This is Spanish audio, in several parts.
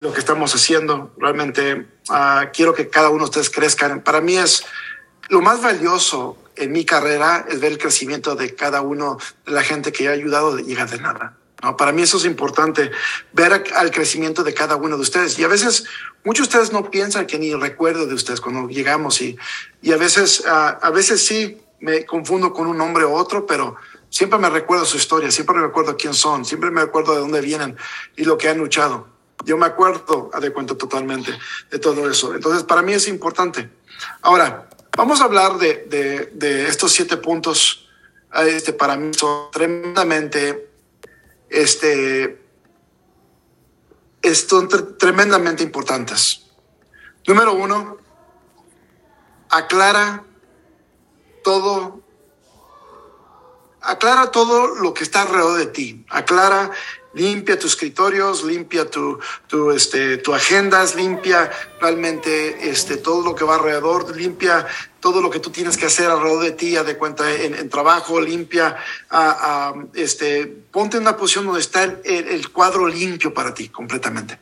lo que estamos haciendo. Realmente uh, quiero que cada uno de ustedes crezcan. Para mí es lo más valioso en mi carrera es ver el crecimiento de cada uno de la gente que ha ayudado a llegar de nada. ¿no? Para mí eso es importante, ver al crecimiento de cada uno de ustedes. Y a veces, muchos de ustedes no piensan que ni recuerdo de ustedes cuando llegamos y, y a veces, uh, a veces sí me confundo con un nombre u otro, pero siempre me recuerdo su historia, siempre me recuerdo quién son, siempre me recuerdo de dónde vienen y lo que han luchado. Yo me acuerdo de cuento totalmente de todo eso. Entonces, para mí es importante. Ahora, vamos a hablar de, de, estos siete puntos. Este, para mí son tremendamente, este, son tremendamente importantes. Número uno, aclara todo, aclara todo lo que está alrededor de ti. Aclara limpia tus escritorios, limpia tu, tu, este, tu agendas, limpia realmente este, todo lo que va alrededor, limpia todo lo que tú tienes que hacer alrededor de ti, de cuenta en, trabajo, limpia, a, a, este, ponte en una posición donde está el, cuadro limpio para ti completamente.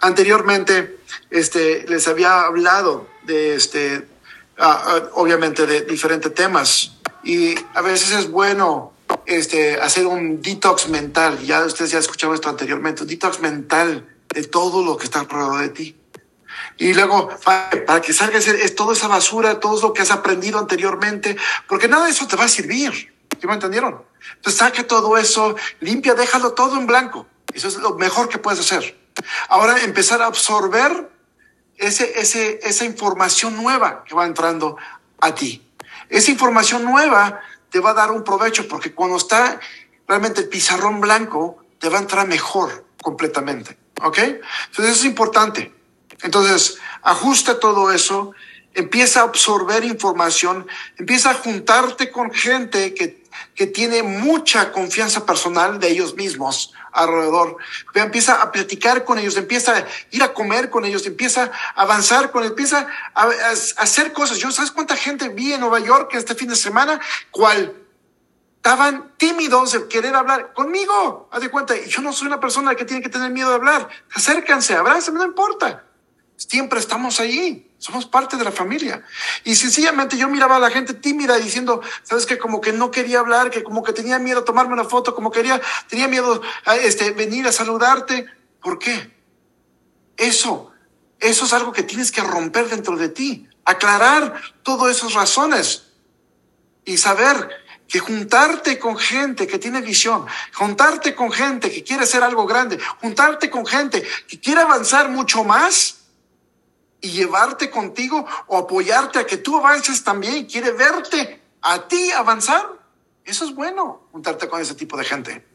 Anteriormente, este, les había hablado de, este, obviamente, de diferentes temas y a veces es bueno este, hacer un detox mental. Ya ustedes ya escucharon esto anteriormente, un detox mental de todo lo que está alrededor de ti. Y luego, para, que salga ese, es toda esa basura, todo lo que has aprendido anteriormente, porque nada de eso te va a servir. ¿Sí me entendieron? Entonces saca todo eso, limpia, déjalo todo en blanco. Eso es lo mejor que puedes hacer. Ahora empezar a absorber ese, ese, esa información nueva que va entrando a ti. Esa información nueva te va a dar un provecho porque cuando está realmente el pizarrón blanco, te va a entrar mejor completamente. ¿Ok? Entonces es importante. Entonces, ajusta todo eso, empieza a absorber información, empieza a juntarte con gente que, que tiene mucha confianza personal de ellos mismos alrededor. Empieza a platicar con ellos, empieza a ir a comer con ellos, empieza a avanzar con ellos, empieza a, hacer cosas. Yo, ¿sabes cuánta gente vi en Nueva York este fin de semana? ¿Cuál? estaban tímidos de querer hablar conmigo. Haz de cuenta, yo no soy una persona que tiene que tener miedo de hablar. Acércanse, abrácenme, no importa. Siempre estamos allí. Somos parte de la familia. Y sencillamente yo miraba a la gente tímida diciendo, sabes que como que no quería hablar, que como que tenía miedo a tomarme una foto, como quería, tenía miedo a este, venir a saludarte. ¿Por qué? Eso, eso es algo que tienes que romper dentro de ti. Aclarar todas esas razones y saber que juntarte con gente que tiene visión, juntarte con gente que quiere hacer algo grande, juntarte con gente que quiere avanzar mucho más y llevarte contigo o apoyarte a que tú avances también, quiere verte a ti avanzar. Eso es bueno, juntarte con ese tipo de gente.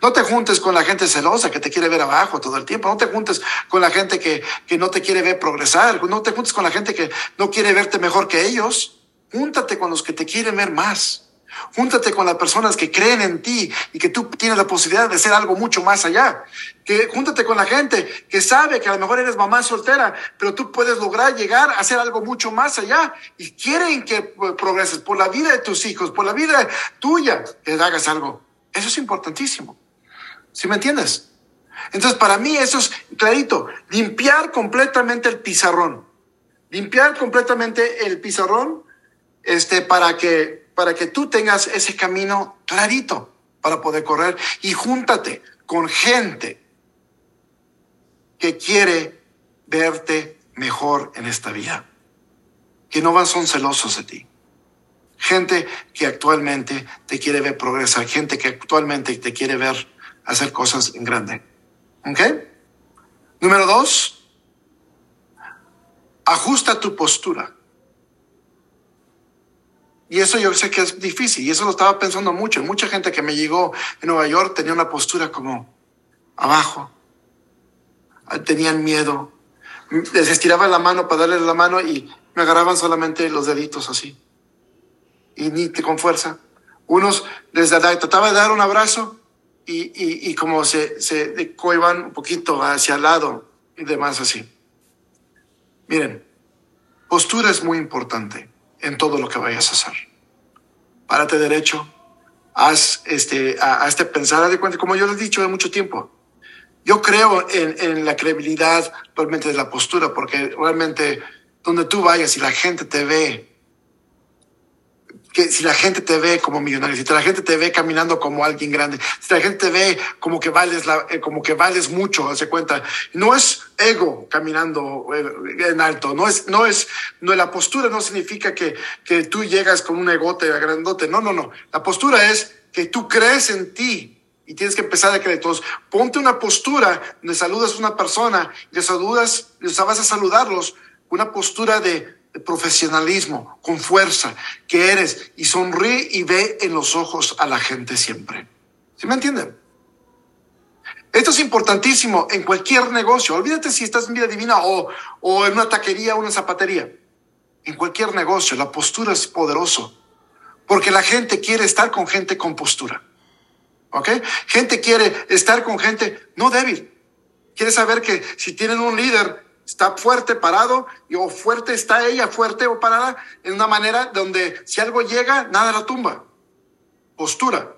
No te juntes con la gente celosa que te quiere ver abajo todo el tiempo. No te juntes con la gente que, que no te quiere ver progresar. No te juntes con la gente que no quiere verte mejor que ellos. Júntate con los que te quieren ver más. Júntate con las personas que creen en ti y que tú tienes la posibilidad de ser algo mucho más allá. Que júntate con la gente que sabe que a lo mejor eres mamá soltera, pero tú puedes lograr llegar a hacer algo mucho más allá y quieren que progreses por la vida de tus hijos, por la vida tuya, que hagas algo. Eso es importantísimo. ¿Sí me entiendes? Entonces, para mí eso es clarito, limpiar completamente el pizarrón. Limpiar completamente el pizarrón este, para que para que tú tengas ese camino clarito para poder correr y júntate con gente que quiere verte mejor en esta vida, que no van son celosos de ti. Gente que actualmente te quiere ver progresar, gente que actualmente te quiere ver hacer cosas en grande. ¿Ok? Número dos, ajusta tu postura. Y eso yo sé que es difícil y eso lo estaba pensando mucho. Mucha gente que me llegó en Nueva York tenía una postura como abajo. Tenían miedo. Les estiraba la mano para darles la mano y me agarraban solamente los deditos así. Y ni con fuerza. Unos les trataba de dar un abrazo y, y, y como se, se coiban un poquito hacia el lado y demás así. Miren, postura es muy importante en todo lo que vayas a hacer. Párate derecho, haz este, hazte pensar, haz de cuenta, como yo les he dicho de mucho tiempo, Yo creo en, en la credibilidad realmente de la postura, porque realmente donde tú vayas y la gente te ve, que si la gente te ve como millonario, si la gente te ve caminando como alguien grande, si la gente te ve como que vales, la, eh, como que vales mucho, hace cuenta, no es ego caminando eh, en alto, no es, no es, no la postura no significa que, que tú llegas con un egote grandote, no, no, no, la postura es que tú crees en ti y tienes que empezar a creer. Entonces, ponte una postura donde saludas a una persona le saludas, les vas a saludarlos, una postura de profesionalismo, con fuerza, que eres, y sonríe y ve en los ojos a la gente siempre. ¿Sí me entienden? Esto es importantísimo en cualquier negocio. Olvídate si estás en vida divina o, o en una taquería o una zapatería. En cualquier negocio, la postura es poderoso. Porque la gente quiere estar con gente con postura. ¿Ok? Gente quiere estar con gente no débil. Quiere saber que si tienen un líder está fuerte, parado, o fuerte está ella, fuerte o parada, en una manera donde si algo llega, nada la tumba. Postura.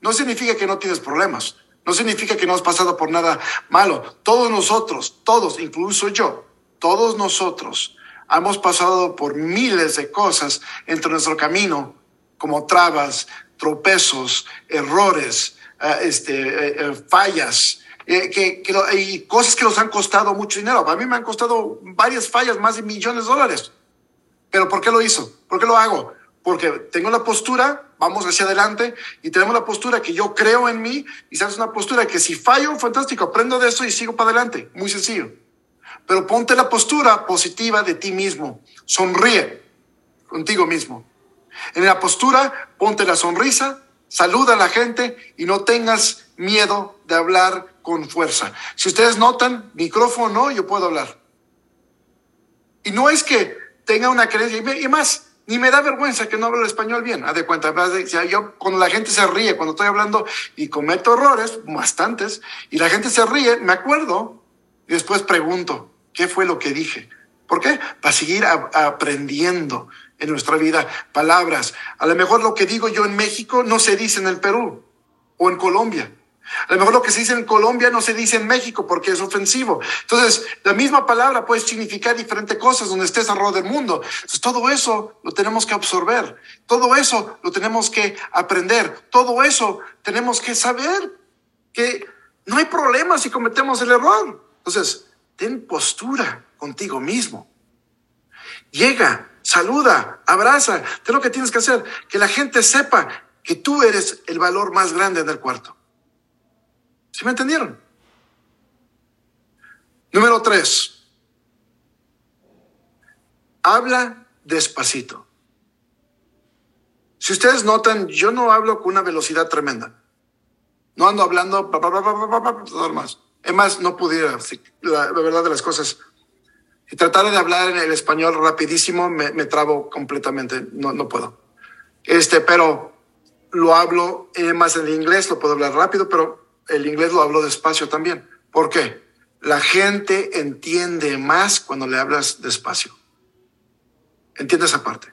No significa que no tienes problemas. No significa que no has pasado por nada malo. Todos nosotros, todos, incluso yo, todos nosotros, hemos pasado por miles de cosas entre nuestro camino, como trabas, tropezos, errores, uh, este, uh, uh, fallas, eh, que, que y cosas que nos han costado mucho dinero. A mí me han costado varias fallas, más de millones de dólares. Pero ¿por qué lo hizo? ¿Por qué lo hago? Porque tengo la postura, vamos hacia adelante y tenemos la postura que yo creo en mí y sabes una postura que si fallo, fantástico, aprendo de eso y sigo para adelante. Muy sencillo. Pero ponte la postura positiva de ti mismo. Sonríe contigo mismo. En la postura, ponte la sonrisa, saluda a la gente y no tengas miedo de hablar con fuerza. Si ustedes notan, micrófono no, yo puedo hablar. Y no es que tenga una creencia, y más, ni me da vergüenza que no hable el español bien. Haz de cuenta, yo cuando la gente se ríe, cuando estoy hablando y cometo errores, bastantes, y la gente se ríe, me acuerdo y después pregunto, ¿qué fue lo que dije? ¿Por qué? Para seguir a, aprendiendo en nuestra vida palabras. A lo mejor lo que digo yo en México no se dice en el Perú o en Colombia. A lo mejor lo que se dice en Colombia no se dice en México porque es ofensivo. Entonces, la misma palabra puede significar diferentes cosas donde estés alrededor del mundo. Entonces, todo eso lo tenemos que absorber. Todo eso lo tenemos que aprender. Todo eso tenemos que saber que no hay problema si cometemos el error. Entonces, ten postura contigo mismo. Llega, saluda, abraza. Ten lo que tienes que hacer. Que la gente sepa que tú eres el valor más grande del cuarto. ¿Sí me entendieron? Número tres. Habla despacito. Si ustedes notan, yo no hablo con una velocidad tremenda. No ando hablando más. Es más, no pudiera, la, la, verdad de las cosas. Si tratara de hablar en el español rapidísimo, me, me trabo completamente. No, no puedo. Este, pero lo hablo eh, más en inglés, lo puedo hablar rápido, pero el inglés lo hablo despacio también. ¿Por qué? La gente entiende más cuando le hablas despacio. Entiende esa parte.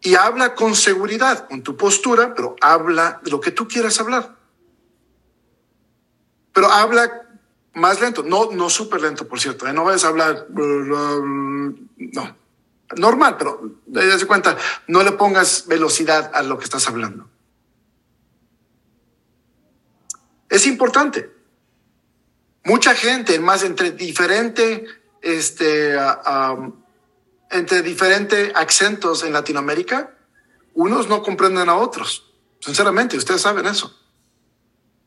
Y habla con seguridad, con tu postura, pero habla de lo que tú quieras hablar. Pero habla más lento, no, no súper lento, por cierto. ¿eh? No vayas a hablar, no, normal, pero de cuenta, no le pongas velocidad a lo que estás hablando. Es importante. Mucha gente, más entre diferente, este, entre diferentes acentos en Latinoamérica, unos no comprenden a otros. Sinceramente, ustedes saben eso.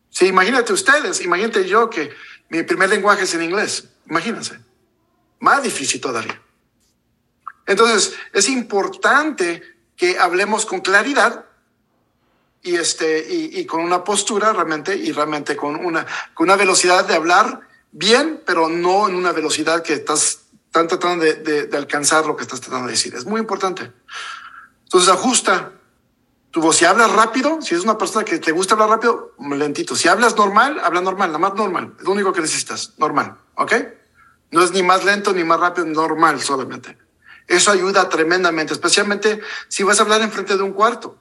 Sí, imagínate ustedes, imagínate yo que mi primer lenguaje es en inglés. Imagínense. Más difícil todavía. Entonces, es importante que hablemos con claridad y, este, y, y, con una postura realmente y realmente con una, con una velocidad de hablar bien, pero no en una velocidad que estás tan tratando de, de, de alcanzar lo que estás tratando de decir. Es muy importante. Entonces ajusta tu voz. Si hablas rápido, si es una persona que te gusta hablar rápido, lentito. Si hablas normal, habla normal, nada más normal. Es lo único que necesitas, normal. ¿Ok? No es ni más lento ni más rápido, normal solamente. Eso ayuda tremendamente, especialmente si vas a hablar enfrente de un cuarto.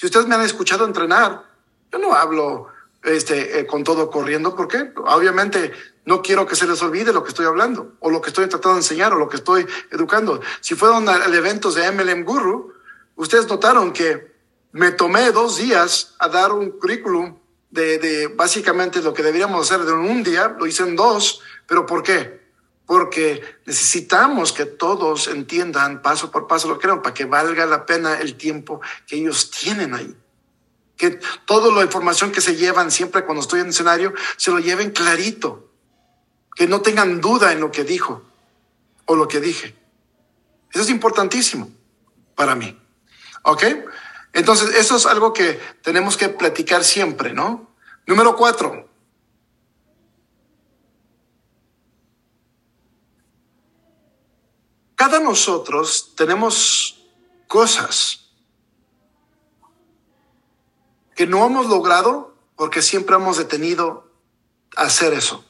Si ustedes me han escuchado entrenar, yo no hablo este, eh, con todo corriendo. ¿Por qué? Obviamente no quiero que se les olvide lo que estoy hablando, o lo que estoy tratando de enseñar, o lo que estoy educando. Si fueron al evento de MLM Guru, ustedes notaron que me tomé dos días a dar un currículum de, de básicamente lo que deberíamos hacer de un día, lo hice en dos, pero ¿por qué? Porque necesitamos que todos entiendan paso por paso lo que queremos para que valga la pena el tiempo que ellos tienen ahí. Que toda la información que se llevan siempre cuando estoy en el escenario se lo lleven clarito. Que no tengan duda en lo que dijo o lo que dije. Eso es importantísimo para mí. ¿Ok? Entonces, eso es algo que tenemos que platicar siempre, ¿no? Número cuatro. Cada nosotros tenemos cosas que no hemos logrado porque siempre hemos detenido hacer eso.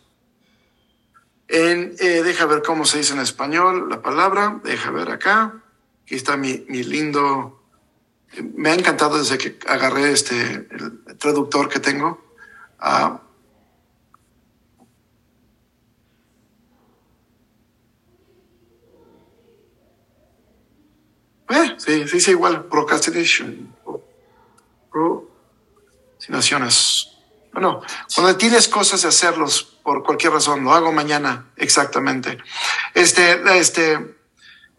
Eh, deja ver cómo se dice en español la palabra, deja ver acá. Aquí está mi, mi lindo me ha encantado desde que agarré este el traductor que tengo. Sí, sí, sí, igual, procrastination. Procrastinaciones. Bueno, cuando tienes cosas de hacerlos por cualquier razón, lo hago mañana, exactamente. Este, este,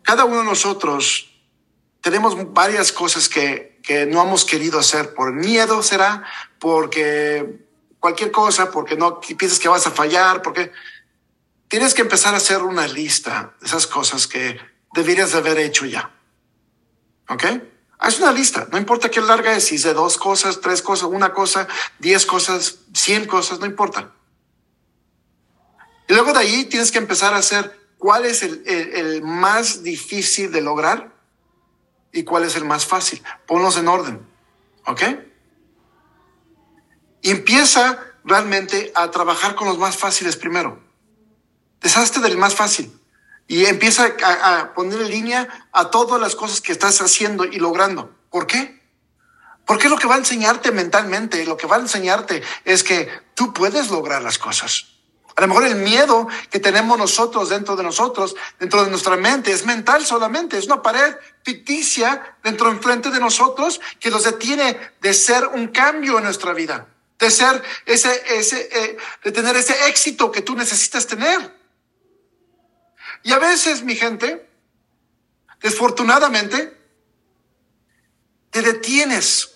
cada uno de nosotros tenemos varias cosas que, que no hemos querido hacer por miedo, será, porque cualquier cosa, porque no piensas que vas a fallar, porque tienes que empezar a hacer una lista de esas cosas que deberías de haber hecho ya. ¿Ok? Haz una lista, no importa qué larga es, si es de dos cosas, tres cosas, una cosa, diez cosas, cien cosas, no importa. Y luego de ahí tienes que empezar a hacer cuál es el, el, más difícil de lograr y cuál es el más fácil. Ponlos en orden. ¿Ok? empieza realmente a trabajar con los más fáciles primero. Deshazte del más fácil y empieza a, poner en línea a todas las cosas que estás haciendo y logrando. ¿Por qué? Porque lo que va a enseñarte mentalmente, lo que va a enseñarte es que tú puedes lograr las cosas. A lo mejor el miedo que tenemos nosotros dentro de nosotros, dentro de nuestra mente, es mental solamente, es una pared ficticia dentro enfrente de nosotros que nos detiene de ser un cambio en nuestra vida, de ser ese, ese, eh, de tener ese éxito que tú necesitas tener. Y a veces, mi gente, desfortunadamente, te detienes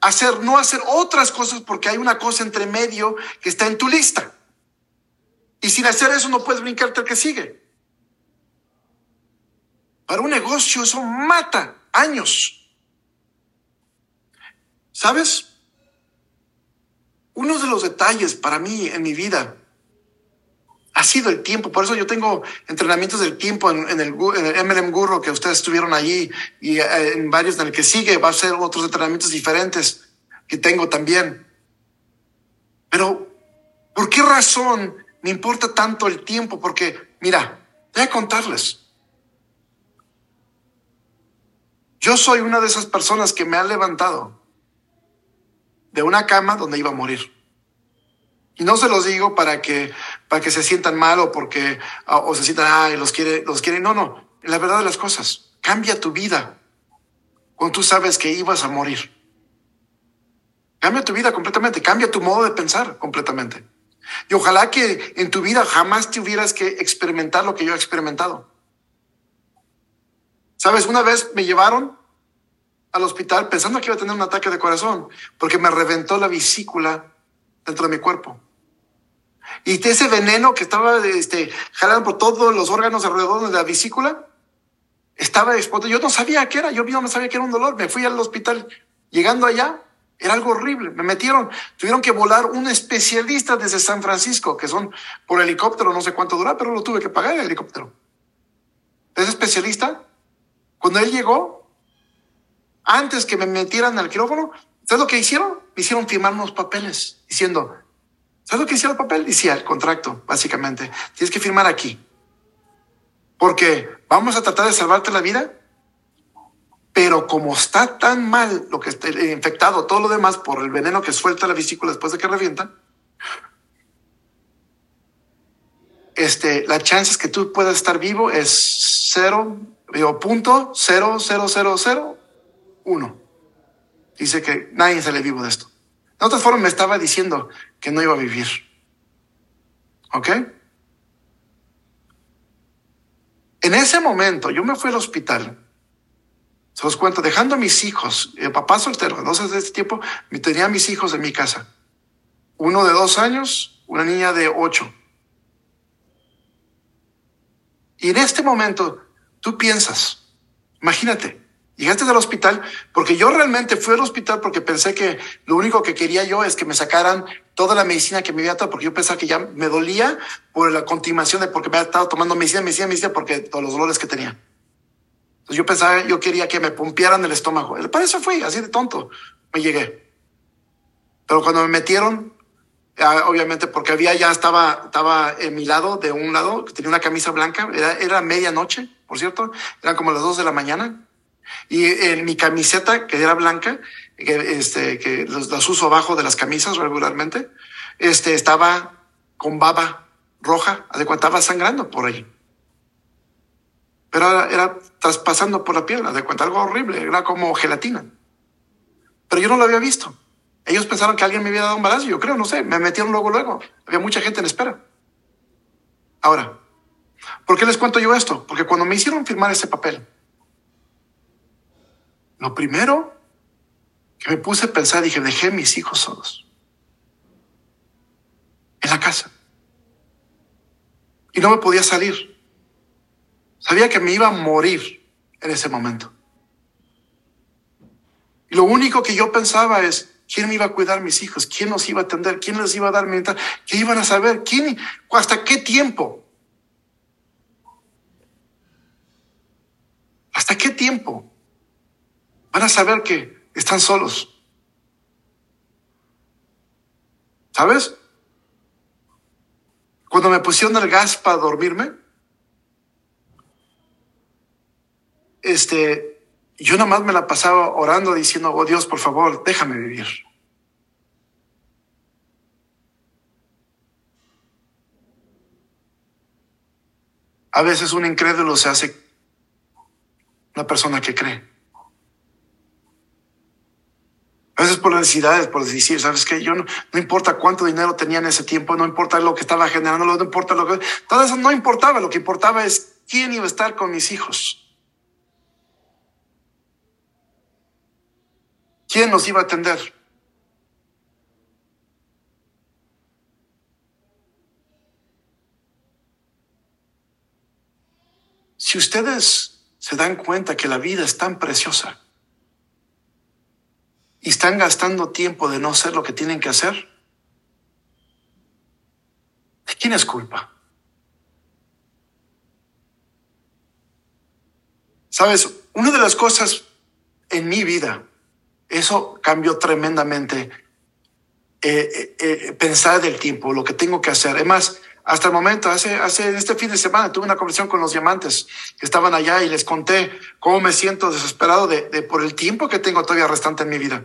a hacer, no hacer otras cosas porque hay una cosa entre medio que está en tu lista. Y sin hacer eso no puedes brincarte al que sigue. Para un negocio eso mata años. ¿Sabes? Uno de los detalles para mí en mi vida ha sido el tiempo. Por eso yo tengo entrenamientos del tiempo en, el, en MLM Gurro que ustedes estuvieron allí y eh, en varios en el que sigue va a ser otros entrenamientos diferentes que tengo también. Pero, ¿por qué razón me importa tanto el tiempo porque, mira, voy a contarles. Yo soy una de esas personas que me ha levantado de una cama donde iba a morir. Y no se los digo para que, para que se sientan mal o porque, o se sientan, ay, los quiere, los quiere. No, no. La verdad de las cosas, cambia tu vida cuando tú sabes que ibas a morir. Cambia tu vida completamente, cambia tu modo de pensar completamente. Y ojalá que en tu vida jamás tuvieras que experimentar lo que yo he experimentado. Sabes, una vez me llevaron al hospital pensando que iba a tener un ataque de corazón porque me reventó la vesícula dentro de mi cuerpo. Y ese veneno que estaba este, jalando por todos los órganos alrededor de la vesícula estaba expuesto. Yo no sabía qué era, yo no sabía que era un dolor. Me fui al hospital. Llegando allá, era algo horrible. Me metieron, tuvieron que volar un especialista desde San Francisco, que son por helicóptero, no sé cuánto dura, pero lo tuve que pagar el helicóptero. Ese especialista, cuando él llegó, antes que me metieran al quirófano, ¿sabes lo que hicieron? Me hicieron firmar unos papeles diciendo, ¿sabes lo que hicieron el papel? Decía el contrato, básicamente. Tienes que firmar aquí. Porque vamos a tratar de salvarte la vida Pero como está tan mal lo que está infectado, todo lo demás por el veneno que suelta la vesícula después de que revienta, este, la chance es que tú puedas estar vivo es cero, digo, punto cero, cero, cero, cero, uno. Dice que nadie sale vivo de esto. De otra forma, me estaba diciendo que no iba a vivir. ¿Ok? En ese momento, yo me fui al hospital. Se los cuento, dejando a mis hijos, el papá soltero, entonces de este tiempo, tenía a mis hijos en mi casa. Uno de dos años, una niña de ocho. Y en este momento, tú piensas, imagínate, llegaste al hospital, porque yo realmente fui al hospital porque pensé que lo único que quería yo es que me sacaran toda la medicina que me había dado, porque yo pensaba que ya me dolía por la continuación de porque me había estado tomando medicina, medicina, medicina, porque todos los dolores que tenía. Entonces yo pensaba, yo quería que me pompearan el estómago. Para eso fui, así de tonto, me llegué. Pero cuando me metieron, obviamente porque había ya estaba, estaba en mi lado, de un lado, tenía una camisa blanca, era, era medianoche, por cierto, eran como las dos de la mañana. Y en mi camiseta, que era blanca, que, este, que las uso abajo de las camisas regularmente, este, estaba con baba roja, estaba sangrando por ahí. Pero era, traspasando por la piel, de cuenta algo horrible, era como gelatina. Pero yo no lo había visto. Ellos pensaron que alguien me había dado un balazo, yo creo, no sé, me metieron luego, luego. Había mucha gente en espera. Ahora, ¿por qué les cuento yo esto? Porque cuando me hicieron firmar ese papel, lo primero que me puse a pensar, dije, dejé mis hijos solos. En la casa. Y no me podía salir. Sabía que me iba a morir en ese momento. Y lo único que yo pensaba es, ¿quién me iba a cuidar mis hijos? ¿Quién los iba a atender? ¿Quién les iba a dar mental? ¿Qué iban a saber? ¿Quién? ¿Hasta qué tiempo? ¿Hasta qué tiempo? Van a saber que están solos. ¿Sabes? Cuando me pusieron el gas para dormirme, este, yo nomás me la pasaba orando diciendo, oh Dios, por favor, déjame vivir. A veces un incrédulo se hace una persona que cree. A veces por necesidades, por decir, ¿sabes qué? Yo no, no, importa cuánto dinero tenía en ese tiempo, no importa lo que estaba generando, no importa lo que... Todo eso no importaba, lo que importaba es quién iba a estar con mis hijos. ¿Quién nos iba a atender? Si ustedes se dan cuenta que la vida es tan preciosa, y están gastando tiempo de no hacer lo que tienen que hacer, ¿de quién es culpa? Sabes, una de las cosas en mi vida, eso cambió tremendamente eh, eh, eh, pensar del tiempo, lo que tengo que hacer. Además, hasta el momento, hace, hace este fin de semana tuve una conversación con los diamantes que estaban allá y les conté cómo me siento desesperado de, de por el tiempo que tengo todavía restante en mi vida.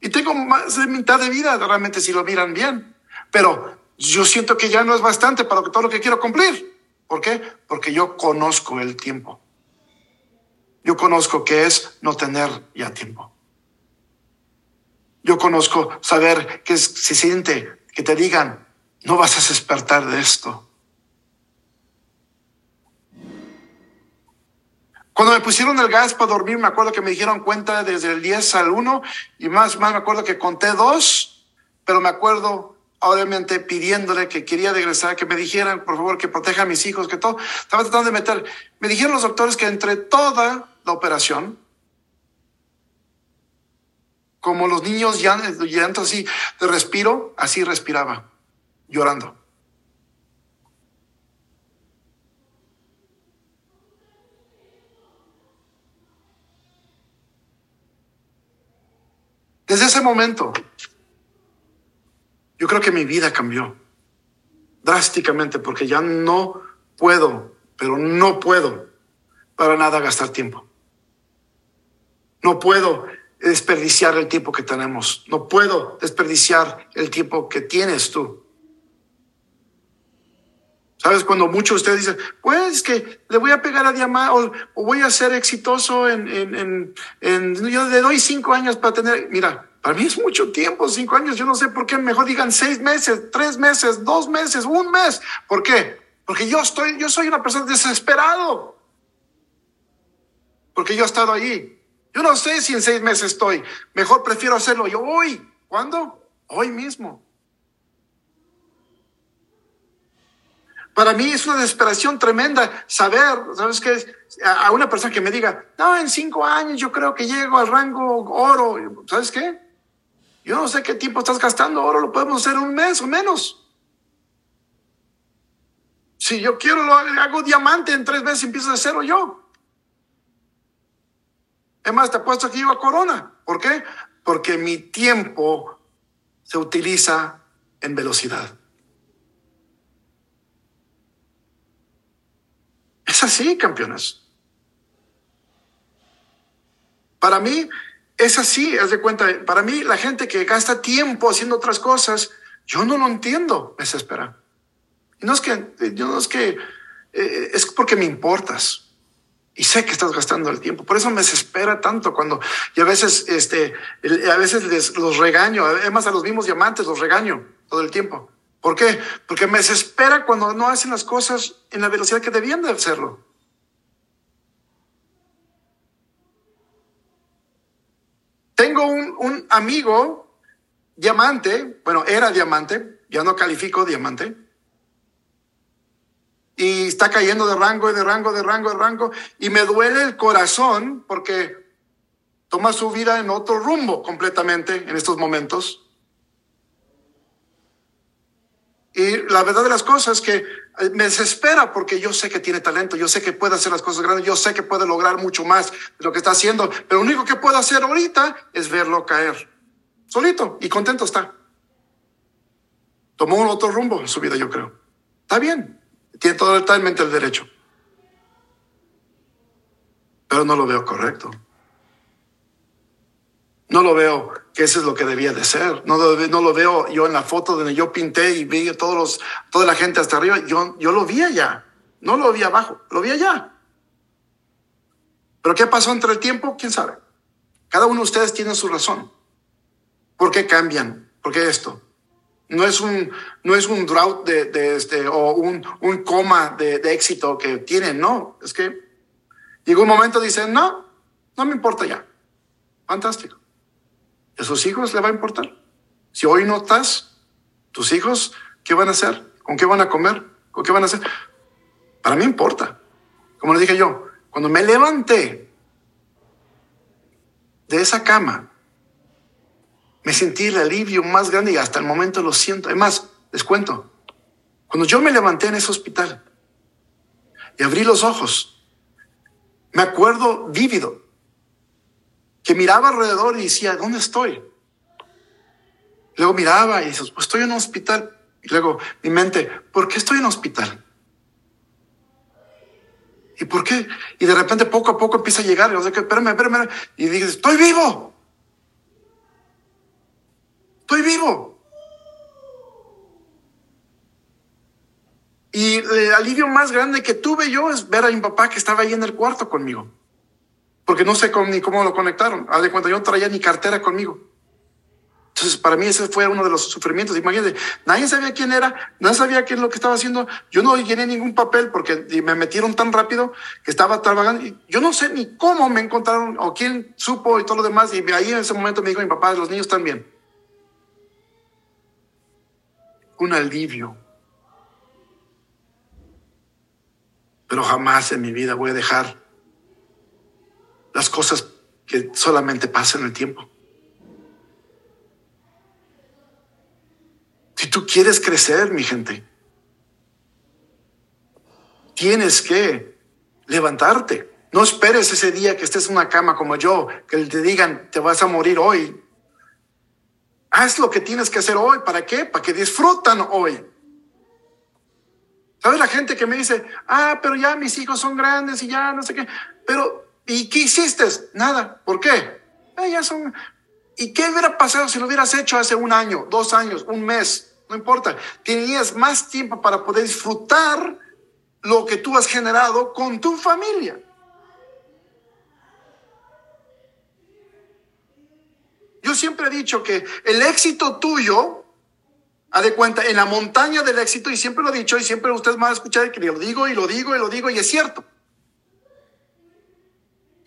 Y tengo más de mitad de vida, realmente, si lo miran bien. Pero yo siento que ya no es bastante para todo lo que quiero cumplir. ¿Por qué? Porque yo conozco el tiempo. Yo conozco qué es no tener ya tiempo. Yo conozco saber que se siente que te digan, no vas a despertar de esto. Cuando me pusieron el gas para dormir, me acuerdo que me dijeron cuenta desde el 10 al 1 y más, más me acuerdo que conté dos, pero me acuerdo obviamente pidiéndole que quería regresar, que me dijeran, por favor, que proteja a mis hijos, que todo. Estaba tratando de meter. Me dijeron los doctores que entre toda la operación, como los niños ya, ya así de respiro, así respiraba, llorando. Desde ese momento, yo creo que mi vida cambió drásticamente porque ya no puedo, pero no puedo para nada gastar tiempo. No puedo desperdiciar el tiempo que tenemos. No puedo desperdiciar el tiempo que tienes tú. ¿Sabes? Cuando muchos de ustedes dicen, pues que le voy a pegar a diamante o, voy a ser exitoso en, en, en, yo le doy cinco años para tener, mira, para mí es mucho tiempo, cinco años, yo no sé por qué, mejor digan seis meses, tres meses, dos meses, un mes. ¿Por qué? Porque yo estoy, yo soy una persona desesperado. Porque yo he estado allí. Yo no sé si en seis meses estoy. Mejor prefiero hacerlo yo hoy. ¿Cuándo? Hoy mismo. Para mí es una desesperación tremenda saber, ¿sabes qué? A una persona que me diga, no, en cinco años yo creo que llego al rango oro. ¿Sabes qué? Yo no sé qué tiempo estás gastando, oro lo podemos hacer un mes o menos. Si yo quiero, lo hago diamante en tres meses empiezo de cero yo. Es más, te apuesto que iba a Corona. ¿Por qué? Porque mi tiempo se utiliza en velocidad. Es así, campeones. Para mí es así, haz de cuenta, para mí la gente que gasta tiempo haciendo otras cosas, yo no lo entiendo, me desespera. Y no es que, yo no es que, eh, es porque me importas. Y sé que estás gastando el tiempo. Por eso me desespera tanto cuando, y a veces, este, a veces les, los regaño, además a los mismos diamantes los regaño todo el tiempo. ¿Por qué? Porque me desespera cuando no hacen las cosas en la velocidad que debían de hacerlo. Tengo un, un amigo diamante, bueno, era diamante, ya no califico diamante, y está cayendo de rango, de rango, de rango, de rango, y me duele el corazón porque toma su vida en otro rumbo completamente en estos momentos. Y la verdad de las cosas es que eh, me desespera porque yo sé que tiene talento, yo sé que puede hacer las cosas grandes, yo sé que puede lograr mucho más de lo que está haciendo, pero lo único que puedo hacer ahorita es verlo caer, solito y contento está. Tomó un otro rumbo en su vida, yo creo. Está bien, tiene totalmente el derecho. Pero no lo veo correcto. No lo veo que eso es lo que debía de ser. No lo, no lo veo yo en la foto donde yo pinté y vi todos los, toda la gente hasta arriba. Yo, yo lo vi allá. No lo vi abajo, lo vi allá. Pero ¿qué pasó entre el tiempo? ¿Quién sabe? Cada uno de ustedes tiene su razón. ¿Por qué cambian? ¿Por qué esto? No es un, no es un drought de, de este, o un, un coma de, de, éxito que tienen, no. Es que llegó un momento, dicen, no, no me importa ya. Fantástico. ¿A sus hijos le va a importar? Si hoy no estás, tus hijos, ¿qué van a hacer? ¿Con qué van a comer? ¿Con qué van a hacer? Para mí importa. Como le dije yo, cuando me levanté de esa cama, me sentí el alivio más grande y hasta el momento lo siento. Además, les cuento, cuando yo me levanté en ese hospital y abrí los ojos, me acuerdo vívido que miraba alrededor y decía, ¿dónde estoy? Luego miraba y dices, pues estoy en un hospital. Y luego mi mente, ¿por qué estoy en un hospital? ¿Y por qué? Y de repente poco a poco empieza a llegar. Y yo que, espérame, espérame. Y dices, estoy vivo. Estoy vivo. Y el alivio más grande que tuve yo es ver a mi papá que estaba ahí en el cuarto conmigo. Porque no sé cómo, ni cómo lo conectaron. Haz de cuenta, yo no traía ni cartera conmigo. Entonces, para mí ese fue uno de los sufrimientos. Imagínate, nadie sabía quién era, nadie sabía qué es lo que estaba haciendo. Yo no llené ningún papel porque me metieron tan rápido que estaba trabajando. Y yo no sé ni cómo me encontraron o quién supo y todo lo demás. Y ahí en ese momento me dijo mi papá, los niños también un alivio. Pero jamás en mi vida voy a dejar las cosas que solamente pasan el tiempo. Si tú quieres crecer, mi gente, tienes que levantarte. No esperes ese día que estés en una cama como yo, que te digan, te vas a morir hoy. Haz lo que tienes que hacer hoy. ¿Para qué? Para que disfrutan hoy. ¿Sabes la gente que me dice, ah, pero ya mis hijos son grandes y ya no sé qué? Pero ¿Y qué hiciste? Nada. ¿Por qué? Eh, ya son... ¿Y qué hubiera pasado si lo hubieras hecho hace un año, dos años, un mes? No importa. Tenías más tiempo para poder disfrutar lo que tú has generado con tu familia. Yo siempre he dicho que el éxito tuyo, ha de cuenta, en la montaña del éxito, y siempre lo he dicho, y siempre ustedes van a escuchar que lo digo y lo digo y lo digo, y es cierto.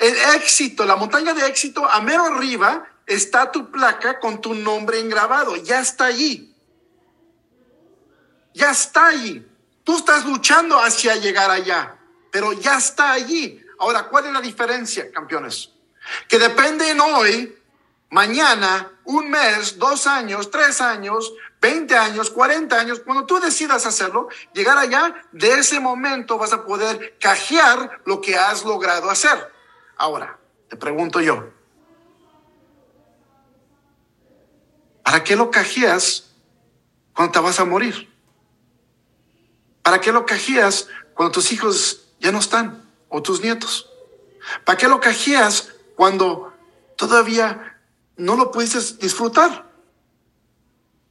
El éxito, la montaña de éxito, a mero arriba está tu placa con tu nombre engrabado, ya está allí. Ya está allí. Tú estás luchando hacia llegar allá, pero ya está allí. Ahora, ¿cuál es la diferencia, campeones? Que depende en hoy mañana, un mes, dos años, tres años, 20 años, 40 años, cuando tú decidas hacerlo, llegar allá, de ese momento vas a poder cajear lo que has logrado hacer. Ahora, te pregunto yo, ¿para qué lo cajeas cuando te vas a morir? ¿Para qué lo cajeas cuando tus hijos ya no están o tus nietos? ¿Para qué lo cajeas cuando todavía no lo puedes disfrutar.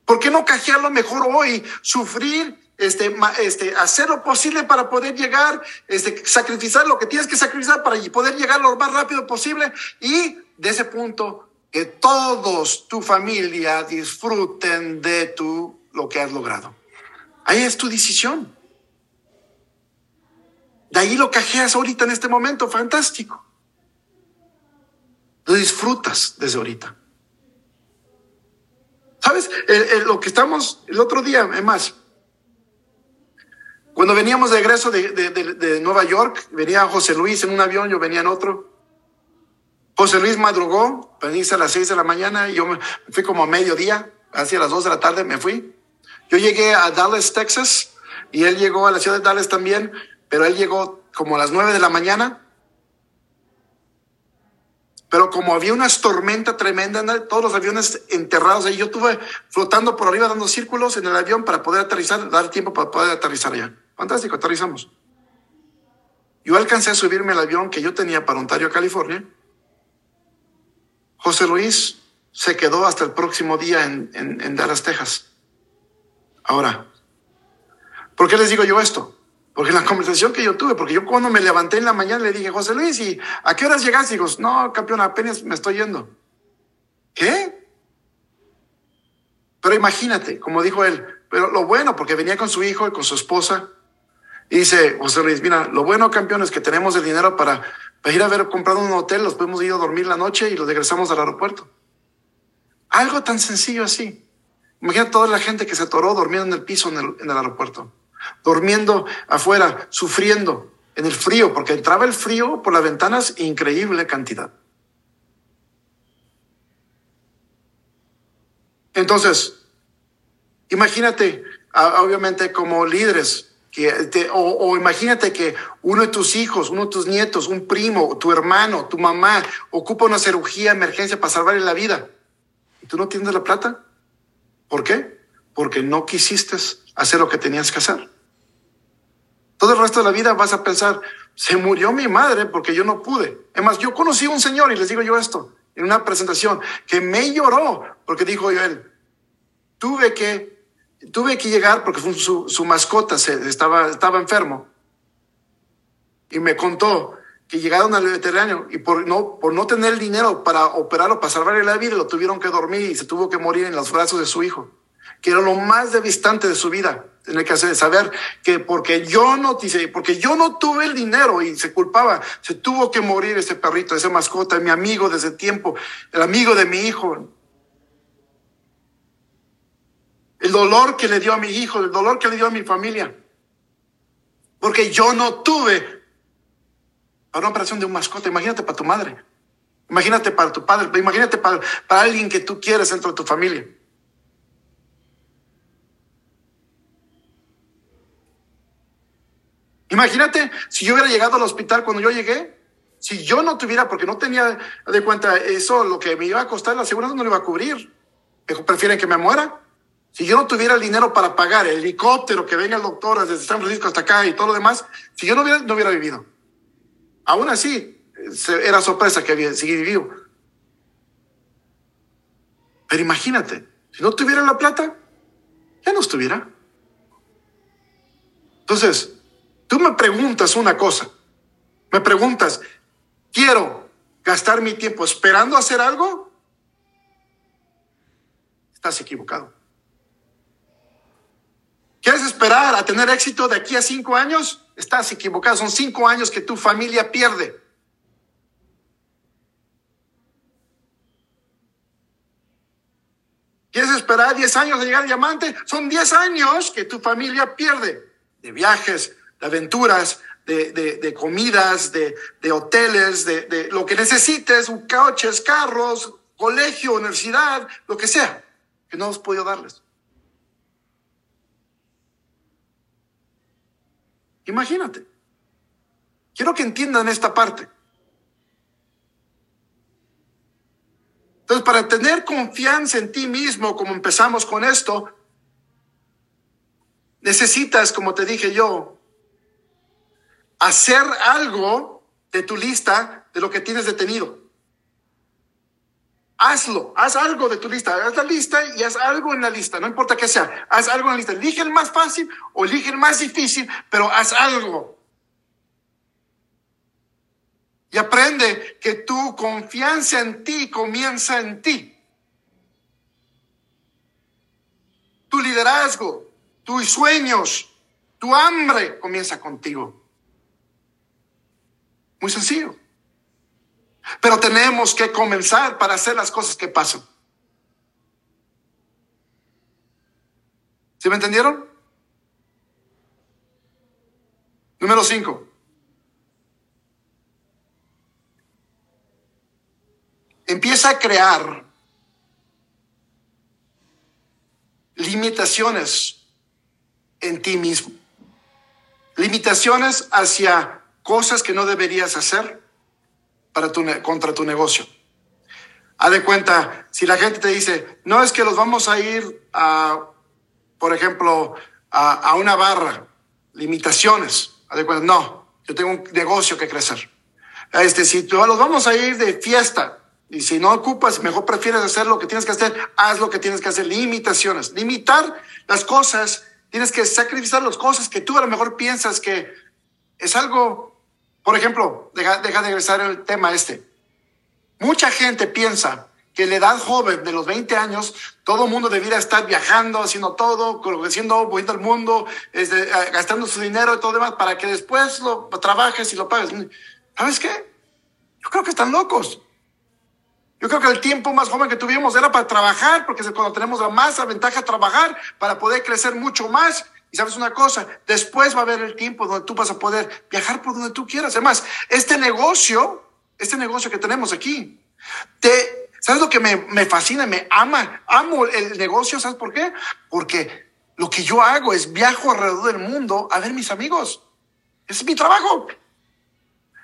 ¿Por qué no cajearlo mejor hoy? Sufrir, este, este, hacer lo posible para poder llegar, este, sacrificar lo que tienes que sacrificar para poder llegar lo más rápido posible y de ese punto que todos, tu familia, disfruten de tu, lo que has logrado. Ahí es tu decisión. De ahí lo cajeas ahorita en este momento, fantástico. Lo disfrutas desde ahorita. ¿Sabes? lo que estamos el otro día, más, cuando veníamos de egreso de, Nueva York, venía José Luis en un avión, yo venía en otro. José Luis madrugó, venís a las seis de la mañana, y yo me fui como a mediodía, hacia las dos de la tarde me fui. Yo llegué a Dallas, Texas, y él llegó a la ciudad de Dallas también, pero él llegó como a las nueve de la mañana pero como había una tormenta tremenda, todos los aviones enterrados ahí, yo estuve flotando por arriba dando círculos en el avión para poder aterrizar, dar tiempo para poder aterrizar allá. Fantástico, aterrizamos. Yo alcancé a subirme al avión que yo tenía para Ontario, California. José Luis se quedó hasta el próximo día en, en Dallas, Texas. Ahora, ¿por qué les digo yo esto? Porque la conversación que yo tuve, porque yo cuando me levanté en la mañana le dije, José Luis, ¿y a qué horas llegaste? Y digo, no, campeón, apenas me estoy yendo. ¿Qué? Pero imagínate, como dijo él, pero lo bueno, porque venía con su hijo y con su esposa, y dice, José Luis, mira, lo bueno, campeón, es que tenemos el dinero para, para ir a ver comprado un hotel, los podemos ir a dormir la noche y los regresamos al aeropuerto. Algo tan sencillo así. Imagina toda la gente que se atoró durmiendo en el piso en el aeropuerto durmiendo afuera, sufriendo en el frío, porque entraba el frío por las ventanas, increíble cantidad. Entonces, imagínate, obviamente como líderes, que o, imagínate que uno de tus hijos, uno de tus nietos, un primo, tu hermano, tu mamá, ocupa una cirugía emergencia para salvarle la vida. ¿Y tú no tienes la plata? ¿Por qué? Porque no quisiste hacer lo que tenías que hacer. Todo el resto de la vida vas a pensar, se murió mi madre porque yo no pude. Es más, yo conocí a un señor, y les digo yo esto, en una presentación, que me lloró porque dijo yo él, tuve que, tuve que llegar porque su, mascota estaba, estaba enfermo. Y me contó que llegaron al veterinario y por no, por no tener el dinero para operarlo, para salvarle la vida, lo tuvieron que dormir y se tuvo que morir en los brazos de su hijo que era lo más devastante de su vida. Tener que hacer, saber que porque yo no, dice, porque yo no tuve el dinero y se culpaba, se tuvo que morir ese perrito, esa mascota, mi amigo desde tiempo, el amigo de mi hijo. El dolor que le dio a mi hijo, el dolor que le dio a mi familia. Porque yo no tuve para una operación de un mascota. Imagínate para tu madre. Imagínate para tu padre. Imagínate para, para alguien que tú quieres dentro de tu familia. Imagínate si yo hubiera llegado al hospital cuando yo llegué, si yo no tuviera, porque no tenía de cuenta eso, lo que me iba a costar, la seguridad no lo iba a cubrir. Prefieren que me muera. Si yo no tuviera el dinero para pagar el helicóptero que venga el doctor desde San Francisco hasta acá y todo lo demás, si yo no hubiera, no hubiera vivido. Aún así, era sorpresa que seguido vivo. Pero imagínate, si no tuviera la plata, ya no estuviera. Entonces, tú me preguntas una cosa, me preguntas, ¿quiero gastar mi tiempo esperando hacer algo? Estás equivocado. ¿Quieres esperar a tener éxito de aquí a cinco años? Estás equivocado. Son cinco años que tu familia pierde. ¿Quieres esperar 10 años a llegar a diamante? Son 10 años que tu familia pierde de viajes, de aventuras, de, comidas, de, hoteles, de, de, lo que necesites, coches, carros, colegio, universidad, lo que sea, que no os puedo darles. Imagínate. Quiero que entiendan esta parte. Entonces, para tener confianza en ti mismo, como empezamos con esto, necesitas, como te dije yo, hacer algo de tu lista de lo que tienes detenido. Hazlo, haz algo de tu lista, haz la lista y haz algo en la lista, no importa qué sea, haz algo en la lista. Elige el más fácil o elige el más difícil, pero haz algo. Y aprende que tu confianza en ti comienza en ti. Tu liderazgo, tus sueños, tu hambre comienza contigo. Muy sencillo. Pero tenemos que comenzar para hacer las cosas que pasan. ¿Sí me entendieron? Número cinco. empieza a crear limitaciones en ti mismo. Limitaciones hacia cosas que no deberías hacer para tu, contra tu negocio. Haz de cuenta, si la gente te dice, no es que los vamos a ir a, por ejemplo, a, a una barra, limitaciones. Haz de cuenta, no, yo tengo un negocio que crecer. Este, si los vamos a ir de fiesta, y si no ocupas, mejor prefieres hacer lo que tienes que hacer, haz lo que tienes que hacer. Limitaciones. Limitar las cosas. Tienes que sacrificar las cosas que tú a lo mejor piensas que es algo. Por ejemplo, deja, deja de regresar el tema este. Mucha gente piensa que la edad joven de los 20 años, todo el mundo debiera estar viajando, haciendo todo, haciendo, volviendo al mundo, este, gastando su dinero y todo demás, para que después lo trabajes y lo pagues. ¿Sabes qué? Yo creo que están locos. Yo creo que el tiempo más joven que tuvimos era para trabajar, porque es cuando tenemos la más ventaja trabajar para poder crecer mucho más. Y sabes una cosa, después va a haber el tiempo donde tú vas a poder viajar por donde tú quieras. Además, este negocio, este negocio que tenemos aquí, te, ¿sabes lo que me, me fascina? Me ama, amo el negocio, ¿sabes por qué? Porque lo que yo hago es viajo alrededor del mundo a ver mis amigos. Es mi trabajo.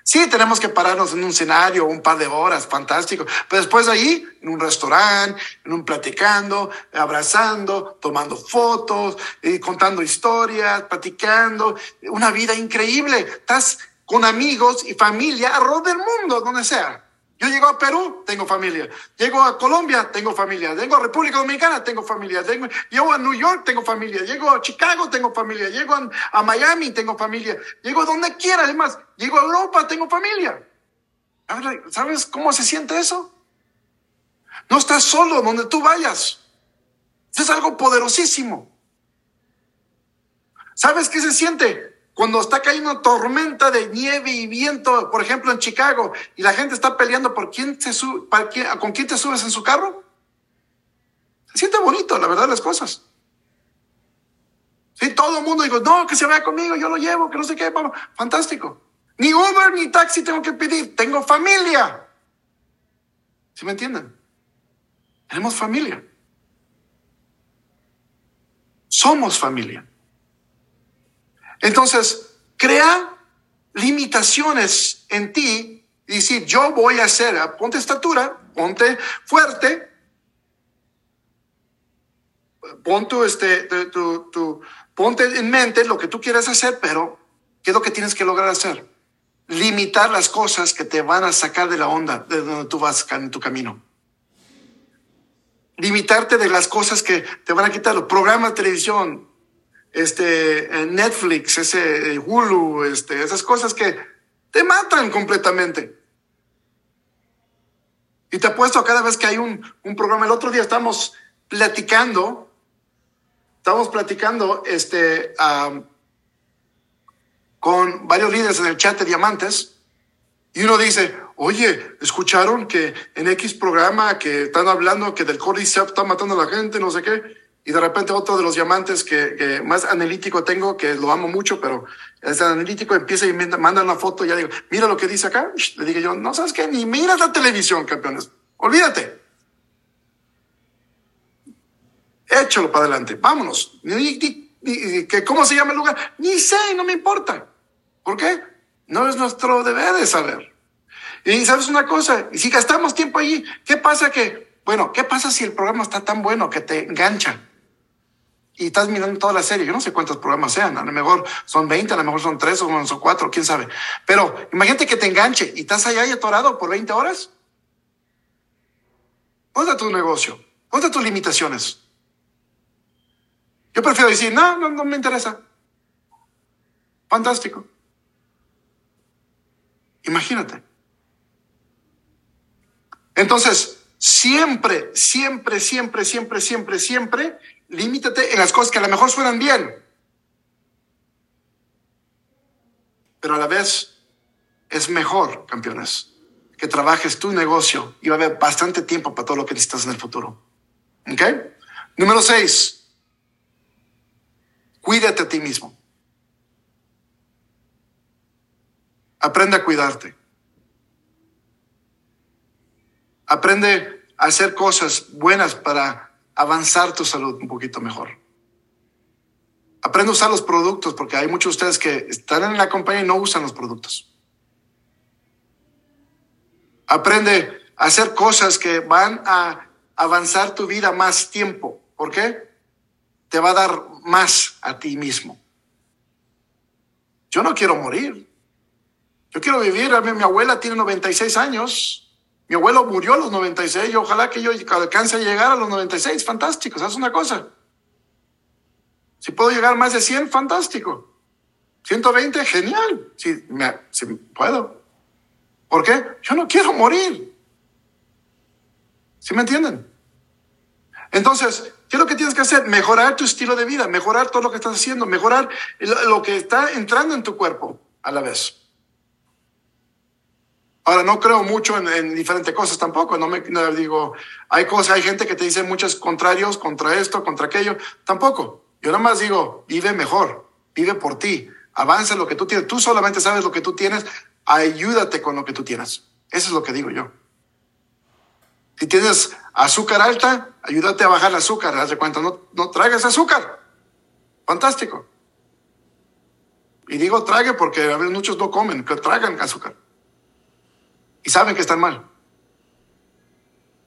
Sí, tenemos que pararnos en un escenario un par de horas, fantástico. Pero después ahí, en un restaurante, en un platicando, abrazando, tomando fotos, eh, contando historias, platicando, una vida increíble. Estás con amigos y familia alrededor del mundo, donde sea. Yo llego a Perú, tengo familia. Llego a Colombia, tengo familia. Llego a República Dominicana, tengo familia. Llego, a New York, tengo familia. Llego a Chicago, tengo familia. Llego a, Miami, tengo familia. Llego donde quiera, además. Llego a Europa, tengo familia. ¿Sabes cómo se siente eso? No estás solo donde tú vayas. es algo poderosísimo. ¿Sabes qué se siente? Cuando está cayendo tormenta de nieve y viento, por ejemplo en Chicago, y la gente está peleando por quién se sube, con quién te subes en su carro, se siente bonito, la verdad, las cosas. Sí, todo el mundo digo, no, que se vaya conmigo, yo lo llevo, que no sé qué, vamos, fantástico. Ni Uber ni taxi tengo que pedir, tengo familia. ¿Sí me entienden? Tenemos familia. Somos familia. Entonces, crea limitaciones en ti y decir, yo voy a hacer, ponte estatura, ponte fuerte, ponte, este, tu, ponte en mente lo que tú quieras hacer, pero ¿qué es lo que tienes que lograr hacer? limitar las cosas que te van a sacar de la onda de donde tú vas en tu camino. Limitarte de las cosas que te van a quitar los programas de televisión, este, Netflix, ese Hulu, este, esas cosas que te matan completamente. Y te apuesto cada vez que hay un, un programa, el otro día estamos platicando, estamos platicando este, con varios líderes en el chat de diamantes y uno dice, oye, ¿escucharon que en X programa que están hablando que del Cordyceps está matando a la gente, no sé qué? Y de repente otro de los diamantes que, más analítico tengo, que lo amo mucho, pero es analítico, empieza y manda una foto y ya digo, mira lo que dice acá. Le digo yo, no sabes qué, ni miras la televisión, campeones. Olvídate. Échalo para adelante, vámonos. ¿Cómo se llama el lugar? Ni sé, no me importa. ¿Por qué? No es nuestro deber de saber. Y sabes una cosa, si gastamos tiempo allí, ¿qué pasa que, bueno, qué pasa si el programa está tan bueno que te engancha? Y estás mirando toda la serie. Yo no sé cuántos programas sean. A lo mejor son 20, a lo mejor son 3 o son 4, quién sabe. Pero imagínate que te enganche y estás allá y atorado por 20 horas. ¿Dónde tu negocio? ¿Dónde tus limitaciones? Yo prefiero decir, no, no, no me interesa. Fantástico. Imagínate. Entonces, siempre, siempre, siempre, siempre, siempre, siempre, limítate en las cosas que a lo mejor suenan bien. Pero a la vez es mejor, campeones, que trabajes tu negocio y va a haber bastante tiempo para todo lo que necesitas en el futuro. ¿Ok? Número seis, cuídate a ti mismo. Aprende a cuidarte. Aprende a hacer cosas buenas para avanzar tu salud un poquito mejor. Aprende a usar los productos porque hay muchos de ustedes que están en la compañía y no usan los productos. Aprende a hacer cosas que van a avanzar tu vida más tiempo. ¿Por qué? Te va a dar más a ti mismo. Yo no quiero morir. Yo quiero vivir, mi abuela tiene 96 años. Mi abuelo murió a los 96 y ojalá que yo alcance a llegar a los 96. Fantástico, ¿sabes una cosa? Si puedo llegar a más de 100, fantástico. 120, genial. Si, me, si puedo. ¿Por qué? Yo no quiero morir. ¿Sí me entienden? Entonces, ¿qué es lo que tienes que hacer? Mejorar tu estilo de vida, mejorar todo lo que estás haciendo, mejorar lo que está entrando en tu cuerpo a la vez. Ahora, no creo mucho en, diferentes cosas tampoco. No me digo, hay cosas, hay gente que te dice muchos contrarios contra esto, contra aquello. Tampoco. Yo nada más digo, vive mejor, vive por ti, avanza lo que tú tienes. Tú solamente sabes lo que tú tienes, ayúdate con lo que tú tienes. Eso es lo que digo yo. Si tienes azúcar alta, ayúdate a bajar el azúcar. Haz de cuenta, no, no tragues azúcar. Fantástico. Y digo trague porque a veces muchos no comen, que tragan azúcar y saben que están mal.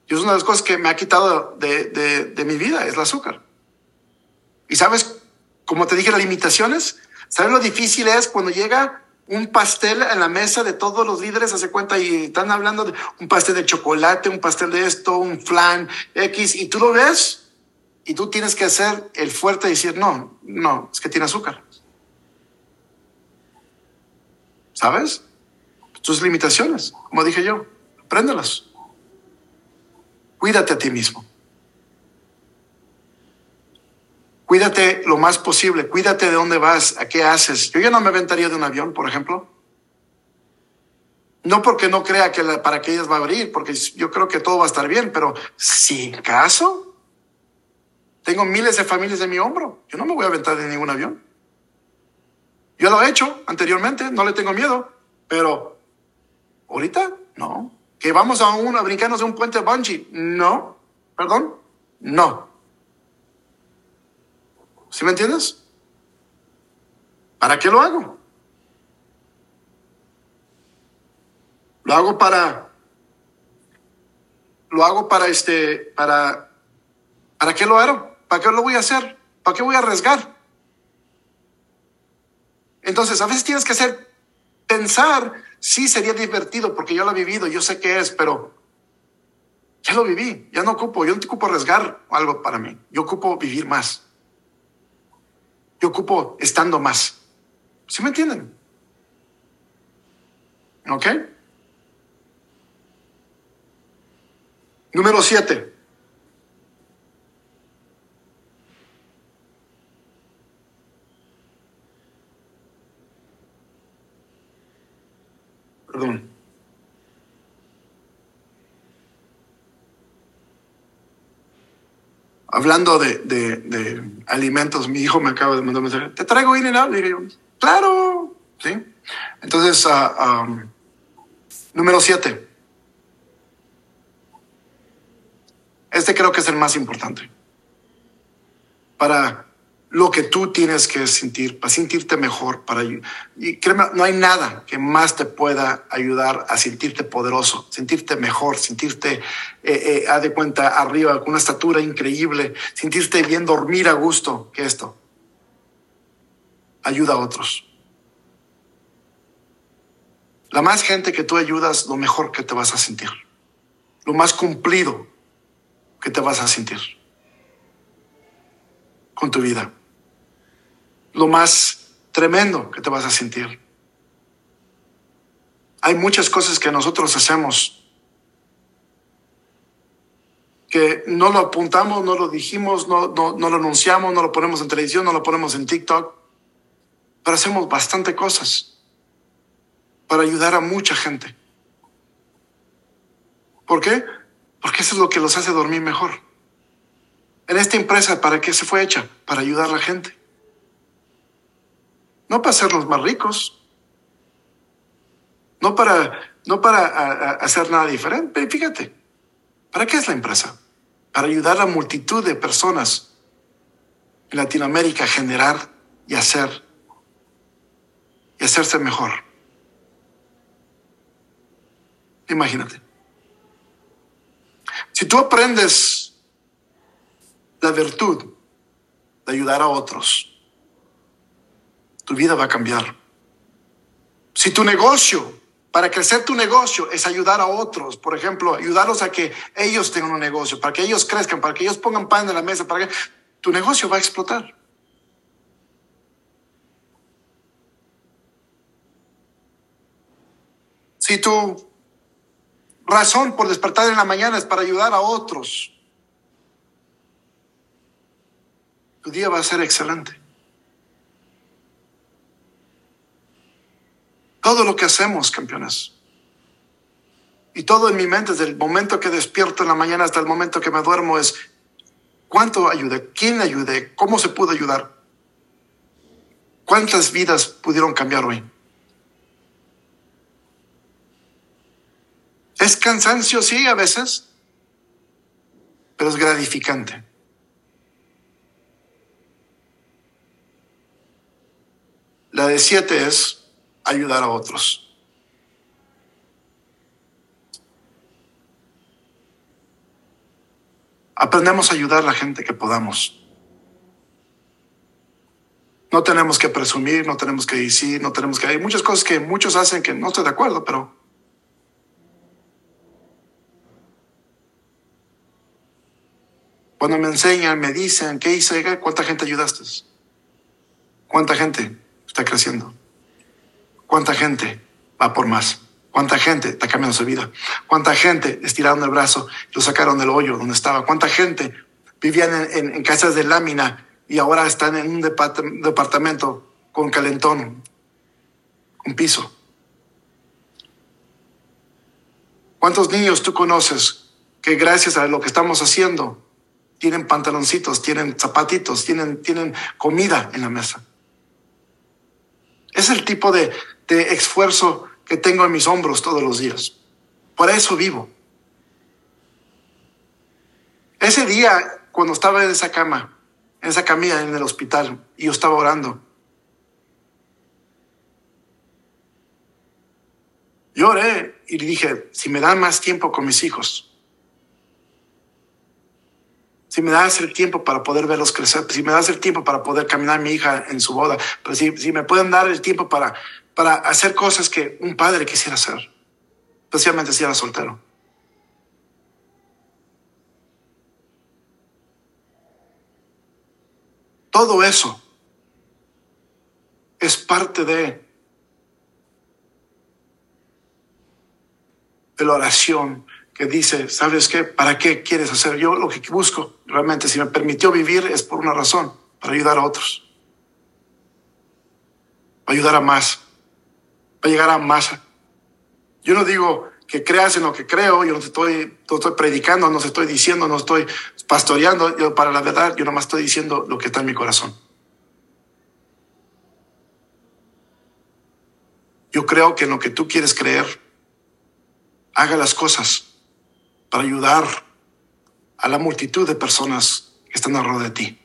Y es una de las cosas que me ha quitado de, de, mi vida, es el azúcar. Y sabes, como te dije, las limitaciones, ¿sabes lo difícil es cuando llega un pastel en la mesa de todos los líderes, hace cuenta, y están hablando de un pastel de chocolate, un pastel de esto, un flan, X, y tú lo ves y tú tienes que hacer el fuerte y decir, no, no, es que tiene azúcar. ¿Sabes? Tus limitaciones, como dije yo, apréndelas. Cuídate a ti mismo. Cuídate lo más posible, cuídate de dónde vas, a qué haces. Yo ya no me aventaría de un avión, por ejemplo. No porque no crea que la paracaídas va a abrir, porque yo creo que todo va a estar bien, pero si caso, tengo miles de familias en mi hombro. Yo no me voy a aventar de ningún avión. Yo lo he hecho anteriormente, no le tengo miedo, pero Ahorita, no. Que vamos a, un, a brincarnos de un puente bungee. No. Perdón. No. ¿Sí me entiendes? ¿Para qué lo hago? Lo hago para. Lo hago para este. Para. ¿Para qué lo hago? ¿Para qué lo voy a hacer? ¿Para qué voy a arriesgar? Entonces, a veces tienes que hacer pensar sí sería divertido porque yo lo he vivido, yo sé qué es, pero ya lo viví, ya no ocupo, yo no ocupo arriesgar algo para mí, yo ocupo vivir más. Yo ocupo estando más. ¿Sí me entienden? ¿Ok? Número siete. Perdón. Hablando de, de, alimentos, mi hijo me acaba de mandar un mensaje. ¿Te traigo in and yo, claro. ¿Sí? Entonces, uh, número siete. Este creo que es el más importante. Para lo que tú tienes que sentir, para sentirte mejor, para y créeme, no hay nada que más te pueda ayudar a sentirte poderoso, sentirte mejor, sentirte, eh, eh de cuenta, arriba, con una estatura increíble, sentirte bien, dormir a gusto, que esto. Ayuda a otros. La más gente que tú ayudas, lo mejor que te vas a sentir. Lo más cumplido que te vas a sentir con tu vida lo más tremendo que te vas a sentir. Hay muchas cosas que nosotros hacemos que no lo apuntamos, no lo dijimos, no, no, lo anunciamos, no lo ponemos en televisión, no lo ponemos en TikTok, pero hacemos bastante cosas para ayudar a mucha gente. ¿Por qué? Porque eso es lo que los hace dormir mejor. En esta empresa, ¿para qué se fue hecha? Para ayudar a la gente no para hacernos más ricos, no para, no para hacer nada diferente. Fíjate, ¿para qué es la empresa? Para ayudar a multitud de personas en Latinoamérica a generar y hacer y hacerse mejor. Imagínate. Si tú aprendes la virtud de ayudar a otros, tu vida va a cambiar. Si tu negocio, para crecer tu negocio, es ayudar a otros, por ejemplo, ayudarlos a que ellos tengan un negocio, para que ellos crezcan, para que ellos pongan pan en la mesa, para que tu negocio va a explotar. Si tu razón por despertar en la mañana es para ayudar a otros, tu día va a ser excelente. Todo lo que hacemos, campeones. Y todo en mi mente, desde el momento que despierto en la mañana hasta el momento que me duermo, es cuánto ayudé, quién ayudé, cómo se pudo ayudar, cuántas vidas pudieron cambiar hoy. Es cansancio, sí, a veces, pero es gratificante. La de siete es ayudar a otros. Aprendemos a ayudar a la gente que podamos. No tenemos que presumir, no tenemos que decir, no tenemos que... Hay muchas cosas que muchos hacen que no estoy de acuerdo, pero... Cuando me enseñan, me dicen, ¿qué hice? ¿Cuánta gente ayudaste? ¿Cuánta gente está creciendo? ¿Cuánta gente va por más? ¿Cuánta gente está cambiando su vida? ¿Cuánta gente estiraron el brazo y lo sacaron del hoyo donde estaba? ¿Cuánta gente vivían en, casas de lámina y ahora están en un departamento con calentón, un piso? ¿Cuántos niños tú conoces que gracias a lo que estamos haciendo tienen pantaloncitos, tienen zapatitos, tienen, tienen comida en la mesa? Es el tipo de, esfuerzo que tengo en mis hombros todos los días. Por eso vivo. Ese día, cuando estaba en esa cama, en esa camilla en el hospital, y yo estaba orando, yo oré y dije, si me dan más tiempo con mis hijos, si me das el tiempo para poder verlos crecer, si me das el tiempo para poder caminar mi hija en su boda, pero si me pueden dar el tiempo para para hacer cosas que un padre quisiera hacer, especialmente si era soltero. Todo eso es parte de, la oración que dice, ¿sabes qué? ¿Para qué quieres hacer? Yo lo que busco, realmente, si me permitió vivir es por una razón, para ayudar a otros, para ayudar a más, para llegar a más. Yo no digo que creas en lo que creo, yo no estoy, no estoy predicando, no estoy diciendo, no estoy pastoreando, yo para la verdad, yo nomás estoy diciendo lo que está en mi corazón. Yo creo que en lo que tú quieres creer, haga las cosas para ayudar a la multitud de personas que están alrededor de ti.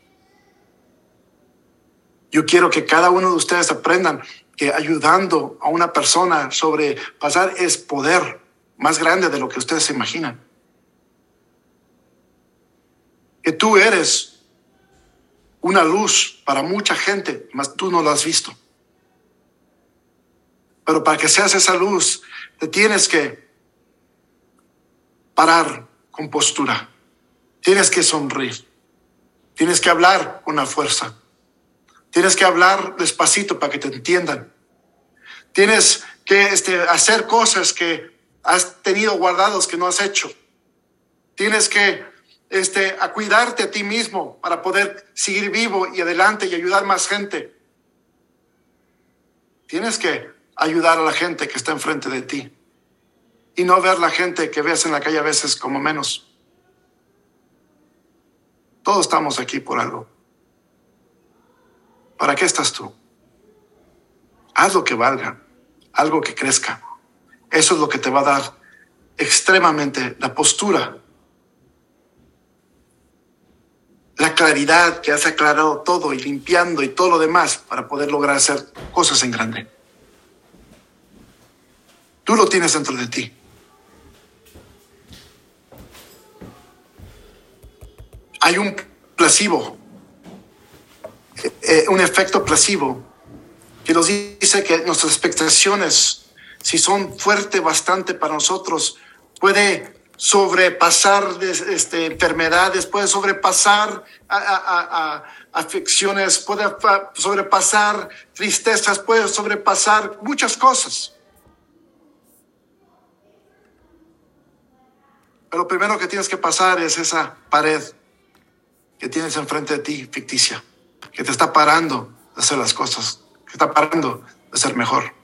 Yo quiero que cada uno de ustedes aprendan que ayudando a una persona sobre pasar es poder más grande de lo que ustedes se imaginan. Que tú eres una luz para mucha gente, mas tú no lo has visto. Pero para que seas esa luz, te tienes que parar con postura. Tienes que sonreír. Tienes que hablar con la fuerza. Tienes que hablar despacito para que te entiendan. Tienes que este, hacer cosas que has tenido guardados que no has hecho. Tienes que este, cuidarte a ti mismo para poder seguir vivo y adelante y ayudar más gente. Tienes que ayudar a la gente que está enfrente de ti y no ver la gente que ves en la calle a veces como menos. Todos estamos aquí por algo. ¿Para qué estás tú? Haz lo que valga, algo que crezca. Eso es lo que te va a dar extremadamente la postura, la claridad que has aclarado todo y limpiando y todo lo demás para poder lograr hacer cosas en grande. Tú lo tienes dentro de ti. hay un placebo, eh, un efecto placebo, que nos dice que nuestras expectaciones, si son fuertes bastante para nosotros, puede sobrepasar este, enfermedades, puede sobrepasar a, afecciones, puede sobrepasar tristezas, puede sobrepasar muchas cosas. Pero lo primero que tienes que pasar es esa pared que tienes enfrente de ti, ficticia, que te está parando de hacer las cosas, que está parando de ser mejor.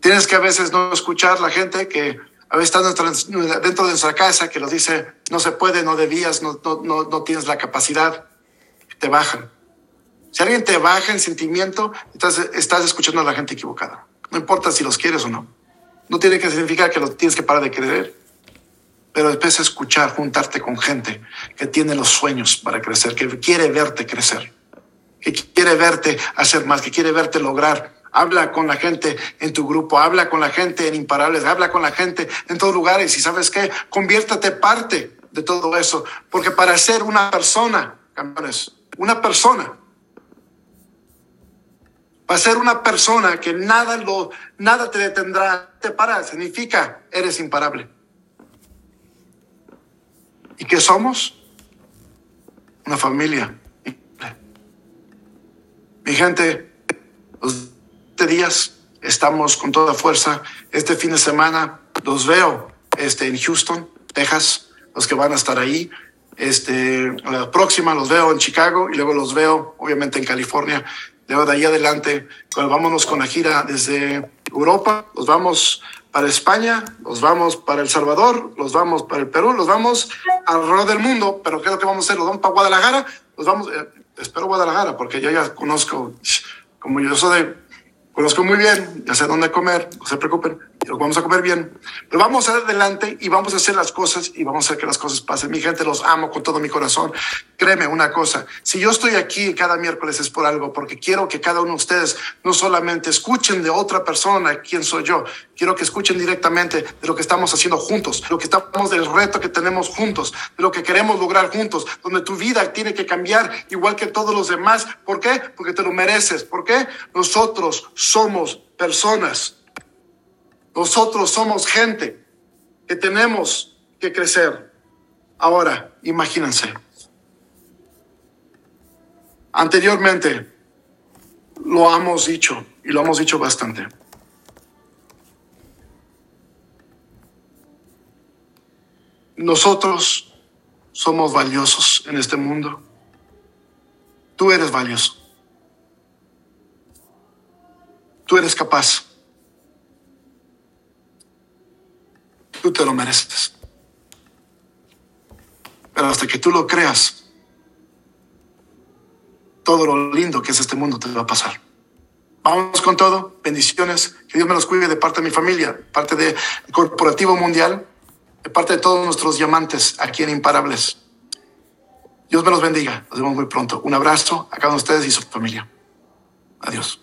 Tienes que a veces no escuchar la gente que a veces está dentro de nuestra casa que nos dice, no se puede, no debías, no, no, no, tienes la capacidad, te bajan. Si alguien te baja en sentimiento, estás, estás escuchando a la gente equivocada. No importa si los quieres o no. No tiene que significar que lo tienes que parar de querer pero después escuchar, juntarte con gente que tiene los sueños para crecer, que quiere verte crecer, que quiere verte hacer más, que quiere verte lograr. Habla con la gente en tu grupo, habla con la gente en Imparables, habla con la gente en todos lugares y sabes qué, conviértate parte de todo eso, porque para ser una persona, campeones, una persona, para ser una persona que nada lo, nada te detendrá, te para, significa eres imparable. ¿Y qué somos? Una familia. Mi gente, los días estamos con toda fuerza. Este fin de semana los veo este, en Houston, Texas, los que van a estar ahí. Este, la próxima los veo en Chicago y luego los veo, obviamente, en California. Luego de ahí adelante, vámonos con la gira desde Europa. Los vamos para España, los vamos para El Salvador, los vamos para el Perú, los vamos alrededor del mundo, pero creo que vamos a hacer, los vamos para Guadalajara, los vamos, eh, espero Guadalajara, porque yo ya conozco, como yo soy de, conozco muy bien, ya sé dónde comer, no se preocupen, lo vamos a comer bien. Pero vamos adelante y vamos a hacer las cosas y vamos a hacer que las cosas pasen. Mi gente, los amo con todo mi corazón. Créeme una cosa, si yo estoy aquí cada miércoles es por algo, porque quiero que cada uno de ustedes no solamente escuchen de otra persona quién soy yo, quiero que escuchen directamente de lo que estamos haciendo juntos, lo que estamos del reto que tenemos juntos, de lo que queremos lograr juntos, donde tu vida tiene que cambiar igual que todos los demás. ¿Por qué? Porque te lo mereces. ¿Por qué? Nosotros somos personas nosotros somos gente que tenemos que crecer. Ahora, imagínense. Anteriormente lo hemos dicho y lo hemos dicho bastante. Nosotros somos valiosos en este mundo. Tú eres valioso. Tú eres capaz. Tú te lo mereces. Pero hasta que tú lo creas, todo lo lindo que es este mundo te va a pasar. Vamos con todo. Bendiciones. Que Dios me los cuide de parte de mi familia, parte de Corporativo Mundial, de parte de todos nuestros diamantes aquí en Imparables. Dios me los bendiga. Nos vemos muy pronto. Un abrazo a cada uno de ustedes y su familia. Adiós.